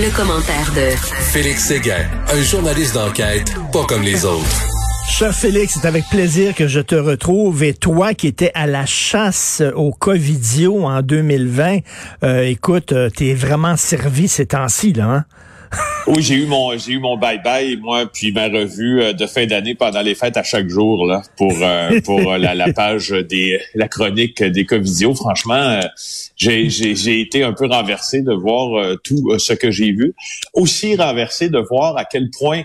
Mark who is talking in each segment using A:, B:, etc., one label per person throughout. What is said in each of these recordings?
A: Le, commentaire de
B: Félix Séguin, un journaliste d'enquête pas comme les autres.
C: Cher Félix, c'est avec plaisir que je te retrouve. Et toi qui étais à la chasse au Covidio en 2020, euh, écoute, euh, t'es vraiment servi ces temps-ci, là, hein?
D: Oui, j'ai eu mon j'ai eu mon bye bye moi puis ma revue euh, de fin d'année pendant les fêtes à chaque jour là pour euh, pour euh, la, la, page des la chronique des Covidio. Franchement, j'ai j'ai été un peu renversé de voir tout ce que j'ai vu. Aussi renversé de voir à quel point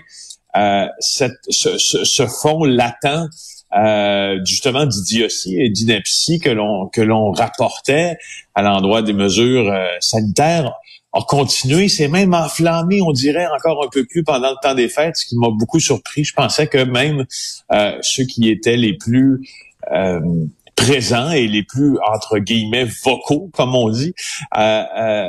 D: cette ce, ce, ce fond latent euh, justement d'idiotie et d'ineptie que l'on que l'on rapportait à l'endroit des mesures euh, sanitaires a continué, c'est même enflammé, on dirait, encore un peu plus pendant le temps des fêtes, ce qui m'a beaucoup surpris. Je pensais que même euh, ceux qui étaient les plus euh, présents et les plus, entre guillemets, vocaux, comme on dit, euh,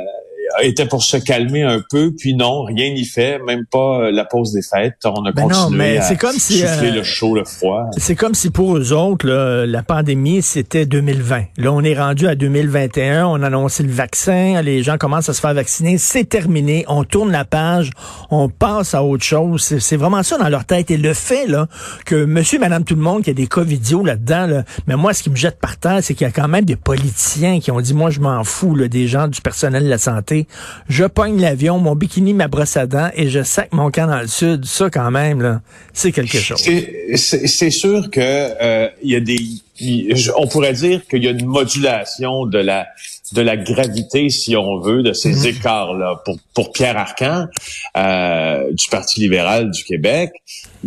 D: était pour se calmer un peu, puis non, rien n'y fait, même pas euh, la pause des fêtes. On a
C: Ben
D: continué
C: non, mais
D: à
C: c'est comme si,
D: souffler
C: euh,
D: le chaud, le froid.
C: C'est comme si pour eux autres, là, la pandémie, c'était 2020. Là, on est rendu à 2021, on a annoncé le vaccin, les gens commencent à se faire vacciner, c'est terminé, on tourne la page, on passe à autre chose. C'est- C'est vraiment ça dans leur tête. Et le fait là que monsieur, madame, tout le monde, qu'il y a des cas vidéo là-dedans, là, mais moi, ce qui me jette par terre, c'est qu'il y a quand même des politiciens qui ont dit, moi, je m'en fous là, des gens du personnel de la santé. Je pogne l'avion, mon bikini, ma brosse à dents et je sac mon camp dans le sud. Ça, quand même, là, c'est quelque chose.
D: C'est- sûr que euh, y a des, on pourrait dire qu'il y a une modulation de la de la gravité, si on veut, de ces
C: Mhm.
D: écarts-là. Pour, pour Pierre Arcan, euh, du Parti libéral du Québec,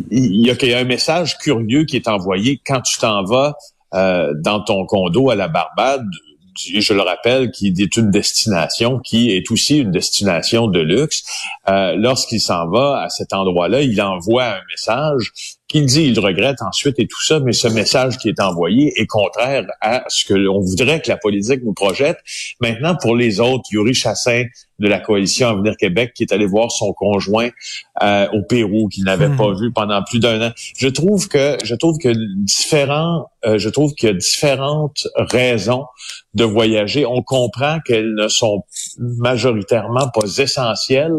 D: il y, a, il y a un message curieux qui est envoyé quand tu t'en vas euh, dans ton condo à la Barbade, je le rappelle, qui est une destination qui est aussi une destination de luxe. Euh, Lorsqu'il s'en va à cet endroit-là, il envoie un message qu'il dit il regrette ensuite et tout ça, mais ce message qui est envoyé est contraire à ce que l'on voudrait que la politique nous projette. Maintenant, pour les autres, Yuri Chassin de la coalition Avenir Québec qui est allé voir son conjoint euh, au Pérou qu'il n'avait pas vu pendant plus d'un an. Je trouve que je trouve que différents, euh, je trouve qu'il y a différentes raisons de voyager. On comprend qu'elles ne sont majoritairement pas essentielles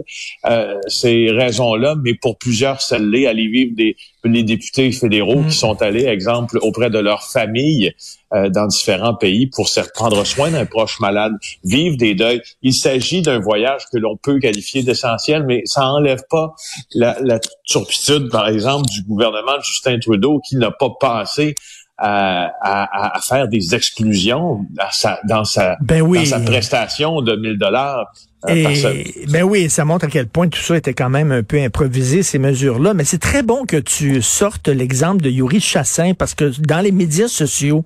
D: euh, ces raisons-là, mais pour plusieurs, celles-là, aller vivre des les députés fédéraux qui sont allés, exemple, auprès de leur famille dans différents pays pour se prendre soin d'un proche malade, vivre des deuils. Il s'agit d'un voyage que l'on peut qualifier d'essentiel, mais ça enlève pas la, la turpitude, par exemple, du gouvernement de Justin Trudeau qui n'a pas passé à, à- à faire des exclusions à sa- dans sa
C: Ben oui.
D: dans sa prestation de 1000 dollars euh,
C: Et, ben oui, ça montre à quel point tout ça était quand même un peu improvisé, ces mesures-là. Mais c'est très bon que tu sortes l'exemple de Yuri Chassin, parce que dans les médias sociaux,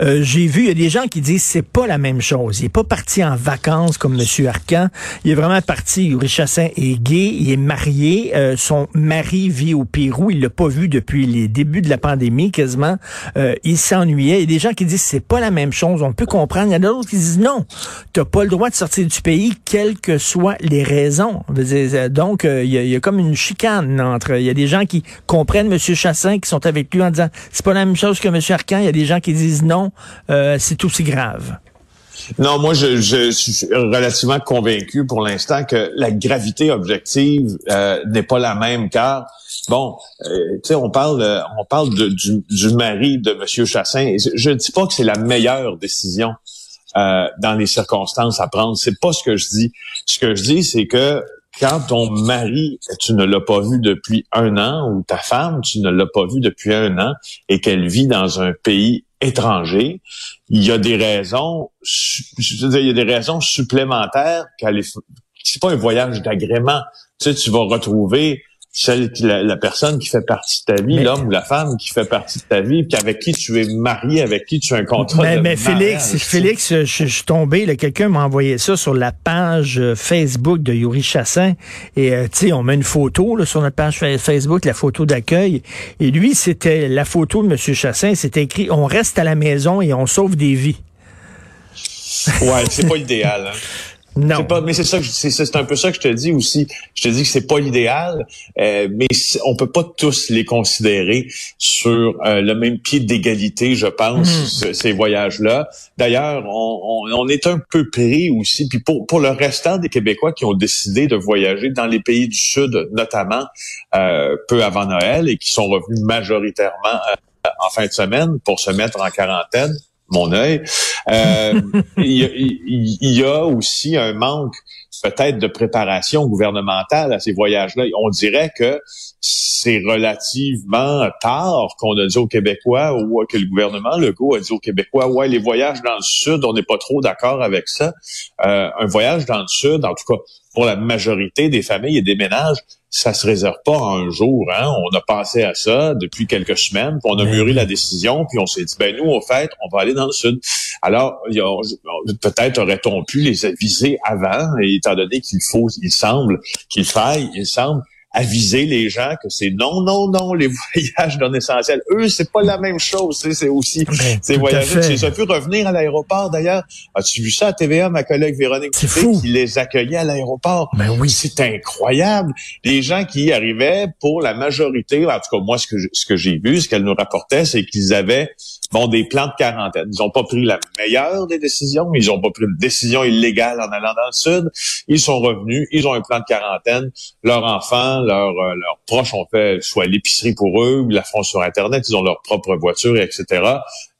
C: euh, j'ai vu, il y a des gens qui disent c'est pas la même chose. Il est pas parti en vacances comme Monsieur Arcan. Il est vraiment parti. Yuri Chassin est gay, il est marié. euh, son mari vit au Pérou. Il l'a pas vu depuis les débuts de la pandémie, quasiment. Euh, il s'ennuyait. Il y a des gens qui disent c'est pas la même chose. On peut comprendre. Il y en a d'autres qui disent non. T'as pas le droit de sortir du pays, quelles que soient les raisons. Euh, Donc, euh, il y, a- comme une chicane entre. Il y a des gens qui comprennent M. Chassin, qui sont avec lui en disant c'est pas la même chose que M. Arcan. Il y a des gens qui disent non, euh, c'est aussi grave.
D: Non, moi, je, suis relativement convaincu pour l'instant que la gravité objective n'est pas la même car, bon, tu sais, on parle, on parle du, du mari de Monsieur Chassin. Je ne dis pas que c'est la meilleure décision euh, dans les circonstances à prendre. C'est pas ce que je dis. Ce que je dis, c'est que quand ton mari, tu ne l'as pas vu depuis un an, ou ta femme, tu ne l'as pas vu depuis un an, et qu'elle vit dans un pays étranger, il y a des raisons, je veux dire, il y a des raisons supplémentaires qu'elle est, c'est pas un voyage d'agrément. Tu sais, tu vas retrouver celle qui, la, la personne qui fait partie de ta vie,
C: Mais-
D: l'homme ou la femme qui fait partie de ta vie, puis avec qui tu es marié, avec qui tu as un contrat
C: Mais,
D: de
C: mais Félix. Félix, je, je suis tombé, là, quelqu'un m'a envoyé ça sur la page euh, Facebook de Yuri Chassin. Et euh, tu sais, on met une photo là, sur notre page fa- Facebook, la photo d'accueil. Et lui, c'était la photo de M. Chassin. C'était écrit On reste à la maison et on sauve des vies.
D: Ouais, c'est pas l'idéal. Hein.
C: Non.
D: Pas, mais c'est ça, que c'est un peu ça que je te dis aussi. Je te dis que c'est pas l'idéal, euh, mais on peut pas tous les considérer sur euh, le même pied d'égalité, je pense, ce- ces voyages-là. D'ailleurs, on, on, on est un peu pris aussi. Puis pour pour le restant des Québécois qui ont décidé de voyager dans les pays du Sud, notamment euh, peu avant Noël, et qui sont revenus majoritairement euh, en fin de semaine pour se mettre en quarantaine mon œil. Euh, il, y y a aussi un manque peut-être de préparation gouvernementale à ces voyages-là. On dirait que c'est relativement tard qu'on a dit aux Québécois ou que le gouvernement Legault a dit aux Québécois, ouais, les voyages dans le Sud, on n'est pas trop d'accord avec ça. Euh, un voyage dans le Sud, en tout cas pour la majorité des familles et des ménages, ça se réserve pas en un jour. Hein? On a pensé à ça depuis quelques semaines, puis on a mûri la décision, puis on s'est dit, ben nous, au fait, on va aller dans le sud. Alors, peut-être aurait-on pu les aviser avant, et étant donné qu'il faut, il semble qu'il faille, il semble aviser les gens que c'est non, non, non, les voyages non essentiels. Eux, c'est pas la même chose. C'est aussi
C: Ben, fait.
D: Tu les as vu revenir à l'aéroport d'ailleurs. As-tu vu ça à TVA, ma collègue Véronique
C: fou.
D: qui les accueillait à l'aéroport?
C: Ben oui.
D: C'est incroyable. Les gens qui y arrivaient, pour la majorité, en tout cas moi, ce que je- ce que j'ai vu, ce qu'elle nous rapportait, c'est qu'ils avaient bon des plans de quarantaine. Ils n'ont pas pris la meilleure des décisions, ils n'ont pas pris une décision illégale en allant dans le sud. Ils sont revenus, ils ont un plan de quarantaine. Leurs enfants, leurs, euh, leurs proches ont fait soit l'épicerie pour eux, ils la font sur Internet, ils ont leur propre voiture, etc.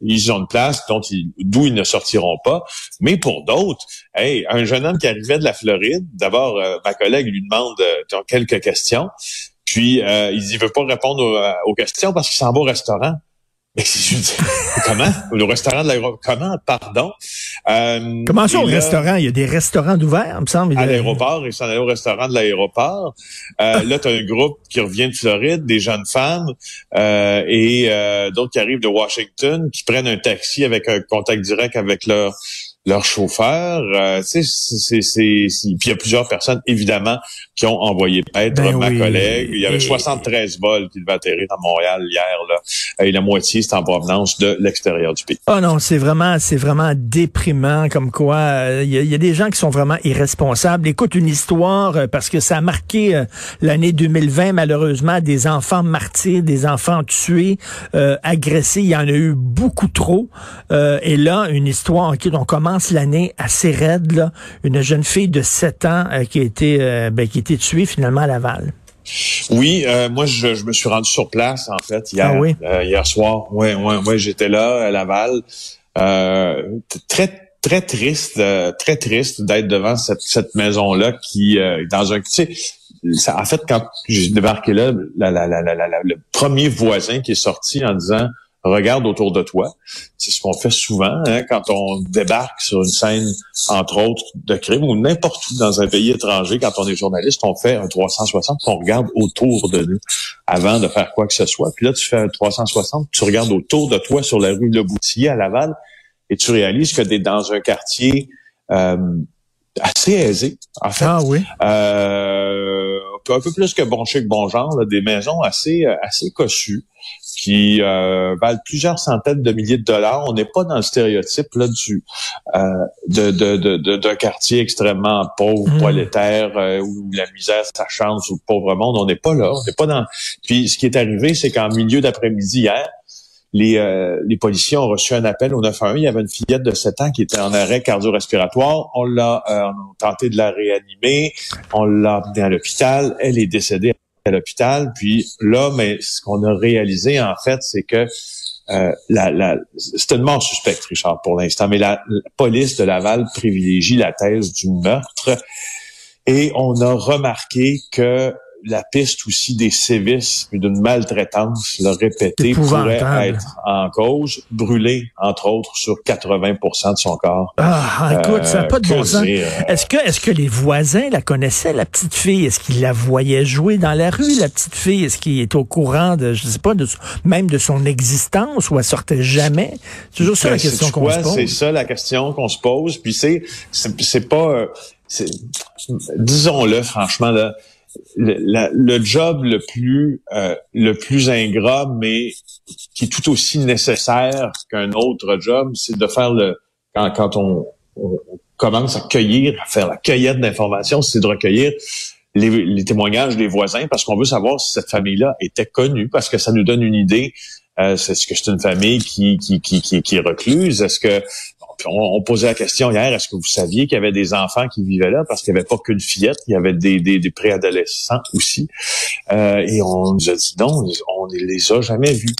D: Ils ont une place dont ils- d'où ils ne sortiront pas. Mais pour d'autres, hey, un jeune homme qui arrivait de la Floride, d'abord, euh, ma collègue lui demande euh, quelques questions. Puis, euh, il dit, veut pas répondre aux, aux questions parce qu'il s'en va au restaurant. Mais je dis, comment? Le restaurant de l'aéroport. Comment? Pardon. Euh,
C: Comment ça au
D: là,
C: restaurant? Il y a des restaurants d'ouverts, il me semble.
D: à l'aéroport, ils s'en allaient au restaurant de l'aéroport. Euh, là, tu as un groupe qui revient de Floride, des jeunes femmes, euh, et euh, d'autres qui arrivent de Washington, qui prennent un taxi avec un contact direct avec leur leur chauffeur. Euh, tu sais, c'est, c'est, c'est- c'est- Puis il y a plusieurs personnes, évidemment, qui ont envoyé paître
C: Ben
D: ma
C: oui.
D: collègue. Il y avait
C: Et-
D: 73 vols qui devaient atterrir à Montréal hier, là, et la moitié, c'est en provenance de l'extérieur du pays.
C: Oh non, c'est vraiment, c'est vraiment déprimant comme quoi euh, il y, a- il y a des gens qui sont vraiment irresponsables. Écoute une histoire euh, parce que ça a marqué euh, l'année 2020 malheureusement des enfants martyrs, des enfants tués, euh, agressés. Il y en a eu beaucoup trop. Euh, et là, une histoire. Ok, on commence l'année assez raide là. Une jeune fille de 7 ans euh, qui a été, euh, ben, qui a été tuée finalement à Laval.
D: Oui, euh, moi je, je me suis rendu sur place en fait hier,
C: Ah oui?
D: euh, hier soir. Ouais, ouais, ouais, j'étais là à Laval. Très très triste, très triste d'être devant cette, cette maison là qui dans un tu sais ça, en fait quand j'ai débarqué là, la, la- la- le premier voisin qui est sorti en disant regarde autour de toi. C'est ce qu'on fait souvent hein, quand on débarque sur une scène, entre autres, de crime ou n'importe où dans un pays étranger. Quand on est journaliste, on fait un 360, puis on regarde autour de nous avant de faire quoi que ce soit. Puis là, tu fais un 360, tu regardes autour de toi sur la rue Le Boutillier à Laval et tu réalises que tu es dans un quartier euh, assez aisé, en fait.
C: Ah oui.
D: Euh, un peu plus que bon chic, bon genre, là, des maisons assez euh, assez cossues qui euh, valent plusieurs centaines de milliers de dollars. On n'est pas dans le stéréotype là du euh, de, de, de, d'un quartier extrêmement pauvre,
C: Mm.
D: prolétaire, euh, où la misère ça chante sous le pauvre monde. On n'est pas là. On n'est pas dans. Puis ce qui est arrivé, c'est qu'en milieu d'après-midi hier, les, euh, les policiers ont reçu un appel au 911. Il y avait une fillette de 7 ans qui était en arrêt cardio-respiratoire. On l'a euh, on a tenté de la réanimer. On l'a emmenée à l'hôpital. Elle est décédée l'hôpital. Puis là, mais ce qu'on a réalisé, en fait, c'est que euh, la, la, c'est une mort suspecte, Richard, pour l'instant, mais la police de Laval privilégie la thèse du meurtre. Et on a remarqué que la piste aussi des sévices et d'une maltraitance répétée
C: Épouvantable.
D: pourrait être en cause, brûlé, entre autres, sur 80% de son corps.
C: Ah, écoute, ça n'a pas de
D: Euh,
C: bon sens. Est-ce que, est-ce que les voisins la connaissaient, la petite fille? Est-ce qu'ils la voyaient jouer dans la rue, la petite fille? Est-ce qu'il est au courant de, je sais pas, de, même de son existence ou elle sortait jamais? C'est toujours ça la
D: Ben,
C: question qu'on se pose.
D: C'est ça la question qu'on se pose. Puis c'est c'est pas euh, disons-le franchement là. Le, le job le plus euh, le plus ingrat, mais qui est tout aussi nécessaire qu'un autre job, c'est de faire le quand, quand on, on commence à cueillir, à faire la cueillette d'informations, c'est de recueillir les, les témoignages des voisins parce qu'on veut savoir si cette famille-là était connue, parce que ça nous donne une idée. Euh, Est-ce que c'est une famille qui, qui, qui, qui, qui est recluse? Est-ce que on, on posait la question hier, est-ce que vous saviez qu'il y avait des enfants qui vivaient là? Parce qu'il n'y avait pas qu'une fillette, il y avait des, des, des préadolescents aussi. Euh, et on nous a dit non, on ne les a jamais vus.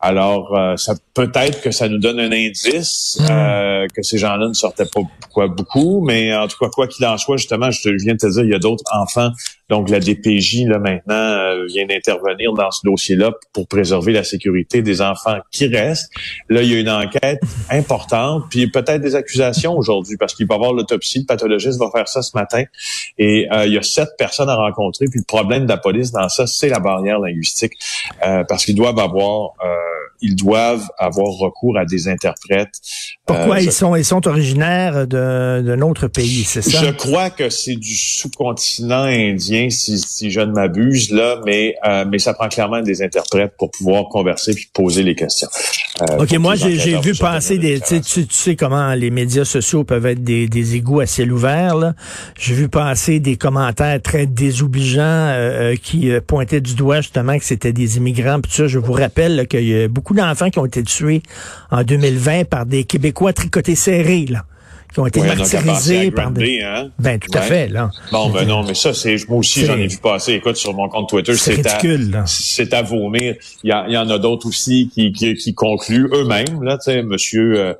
D: Alors, euh, ça peut-être que ça nous donne un indice euh, que ces gens-là ne sortaient pas quoi, beaucoup, mais en tout cas, quoi qu'il en soit, justement, je, te, je viens de te dire, il y a d'autres enfants. Donc, la DPJ, là, maintenant, euh, vient d'intervenir dans ce dossier-là pour préserver la sécurité des enfants qui restent. Là, il y a une enquête importante, puis peut-être des accusations aujourd'hui, parce qu'il va y avoir l'autopsie, le pathologiste va faire ça ce matin. Et euh, il y a sept personnes à rencontrer, puis le problème de la police dans ça, c'est la barrière linguistique, euh, parce qu'ils doivent avoir... ils doivent avoir recours à des interprètes.
C: Pourquoi
D: Euh,
C: ils
D: je-
C: sont ils sont originaires d'un autre pays, c'est ça?
D: Je crois que c'est du sous-continent indien, si, si je ne m'abuse, là, mais, euh, mais ça prend clairement des interprètes pour pouvoir converser puis poser les questions. Euh,
C: OK, moi, j'ai vu passer des... Tu sais, tu, sais comment les médias sociaux peuvent être des, des égouts à ciel ouvert. là. J'ai vu passer des commentaires très désobligeants qui pointaient du doigt justement que c'était des immigrants. Puis ça, je vous rappelle qu'il y a beaucoup d'enfants qui ont été tués en 2020 par des Québécois tricotés serrés, là, qui ont été
D: Oui,
C: martyrisés par des...
D: Hein?
C: Ben, tout à fait, là.
D: Bon, ben non, mais ça, c'est moi aussi, j'en ai vu passer. Écoute, sur mon compte Twitter,
C: C'est
D: à, c'est à vomir. Il y, a- il y en a d'autres aussi qui, qui, qui concluent eux-mêmes, là, tu sais, monsieur, euh,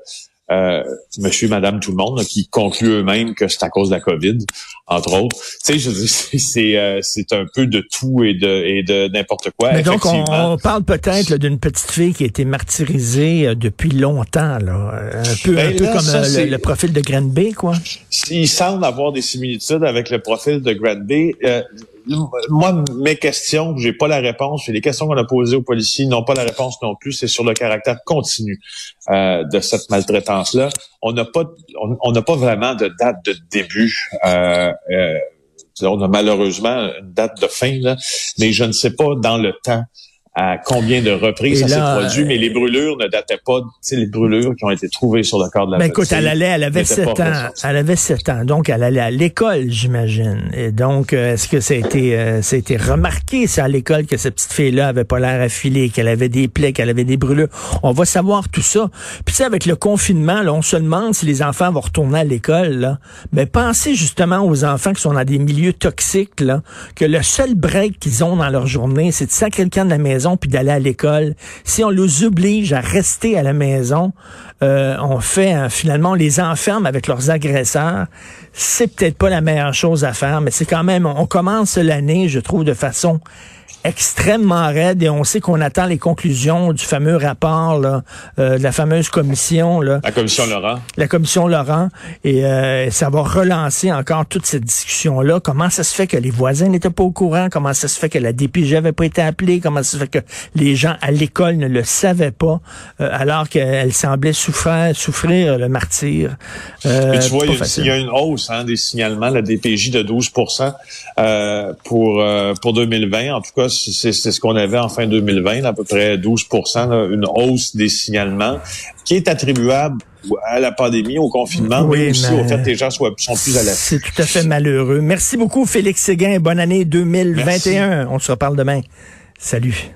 D: euh, monsieur, madame, tout le monde, là, qui concluent eux-mêmes que c'est à cause de la COVID, entre autres. Tu sais, je c'est, euh, c'est un peu de tout et de, et de n'importe quoi.
C: Mais donc, on, parle peut-être là, d'une petite fille qui a été martyrisée euh, depuis longtemps, là. Euh, Un peu, un
D: Ben
C: peu
D: là,
C: comme
D: ça,
C: euh, le profil de Granby, quoi.
D: il semble avoir des similitudes avec le profil de Granby. Moi, mes questions, j'ai pas la réponse. Les questions qu'on a posées aux policiers n'ont pas la réponse non plus. C'est sur le caractère continu euh, de cette maltraitance-là. On n'a pas, on n'a pas vraiment de date de début. Euh, euh, on a malheureusement une date de fin, là, mais je ne sais pas dans le temps à combien de reprises
C: Et
D: ça s'est produit, mais les brûlures ne dataient pas, tu sais, les brûlures qui ont été trouvées sur le corps de la
C: Ben écoute, elle allait, elle avait
D: n'étaient
C: 7
D: pas
C: ans. Elle avait 7 ans. Donc, elle allait à l'école, j'imagine. Et donc, euh, est-ce que ça a été, euh, ça a été remarqué, ça, à l'école, que cette petite fille-là avait pas l'air affilée, qu'elle avait des plaies, qu'elle avait des brûlures? On va savoir tout ça. Puis, tu sais, avec le confinement, là, on se demande si les enfants vont retourner à l'école, là. Ben, pensez justement aux enfants qui sont dans des milieux toxiques, là, que le seul break qu'ils ont dans leur journée, c'est de sacrer le camp de la maison puis d'aller à l'école. Si on les oblige à rester à la maison, euh, on fait hein, finalement on les enferme avec leurs agresseurs. C'est peut-être pas la meilleure chose à faire, mais c'est quand même on commence l'année, je trouve, de façon extrêmement raide et on sait qu'on attend les conclusions du fameux rapport là, euh, de la fameuse commission là,
D: La commission Laurent.
C: la commission Laurent et euh, ça va relancer encore toute cette discussion là. Comment ça se fait que les voisins n'étaient pas au courant? Comment ça se fait que la DPJ avait pas été appelée? Comment ça se fait que les gens à l'école ne le savaient pas euh, alors qu'elle semblait souffrir, souffrir le martyr. Euh,
D: Puis tu vois, il y, a,
C: facile.
D: il y a une hausse hein, des signalements, la DPJ de 12% euh, pour euh, pour 2020. En tout cas, c'est ce qu'on avait en fin 2020, là, à peu près 12 là, une hausse des signalements qui est attribuable à la pandémie, au confinement,
C: Oui,
D: mais aussi au fait que les gens soient, sont plus à l'aise.
C: C'est tout à fait malheureux. Merci beaucoup, Félix Séguin. Bonne année 2021. On se reparle demain. Salut.